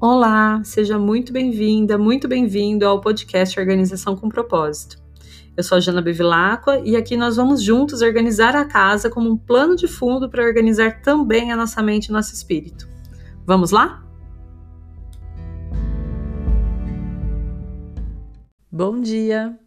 Olá, seja muito bem-vinda, muito bem-vindo ao podcast Organização com Propósito. Eu sou a Jana Bevilacqua e aqui nós vamos juntos organizar a casa como um plano de fundo para organizar também a nossa mente e nosso espírito. Vamos lá? Bom dia!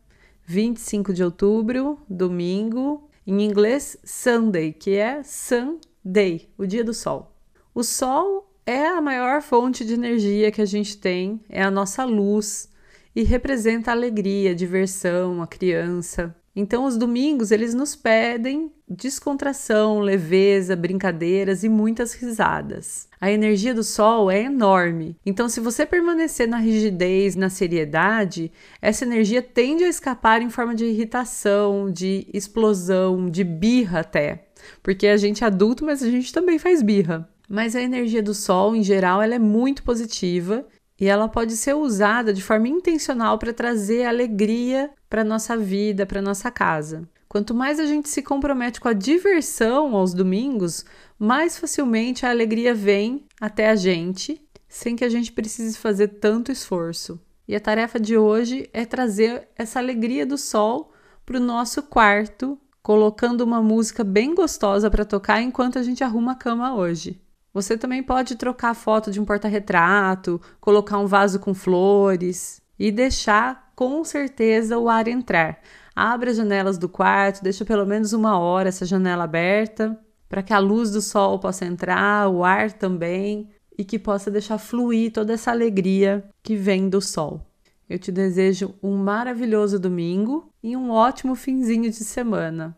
25 de outubro, domingo, em inglês Sunday, que é Sunday, o dia do sol. O sol é a maior fonte de energia que a gente tem, é a nossa luz e representa alegria, diversão, a criança. Então, os domingos eles nos pedem descontração, leveza, brincadeiras e muitas risadas. A energia do sol é enorme. Então, se você permanecer na rigidez, na seriedade, essa energia tende a escapar em forma de irritação, de explosão, de birra até. Porque a gente é adulto, mas a gente também faz birra. Mas a energia do sol, em geral, ela é muito positiva e ela pode ser usada de forma intencional para trazer alegria para nossa vida, para nossa casa. Quanto mais a gente se compromete com a diversão aos domingos, mais facilmente a alegria vem até a gente, sem que a gente precise fazer tanto esforço. E a tarefa de hoje é trazer essa alegria do sol para o nosso quarto, colocando uma música bem gostosa para tocar enquanto a gente arruma a cama hoje. Você também pode trocar a foto de um porta-retrato, colocar um vaso com flores e deixar com certeza o ar entrar. Abre as janelas do quarto, deixa pelo menos uma hora essa janela aberta para que a luz do sol possa entrar, o ar também e que possa deixar fluir toda essa alegria que vem do sol. Eu te desejo um maravilhoso domingo e um ótimo finzinho de semana.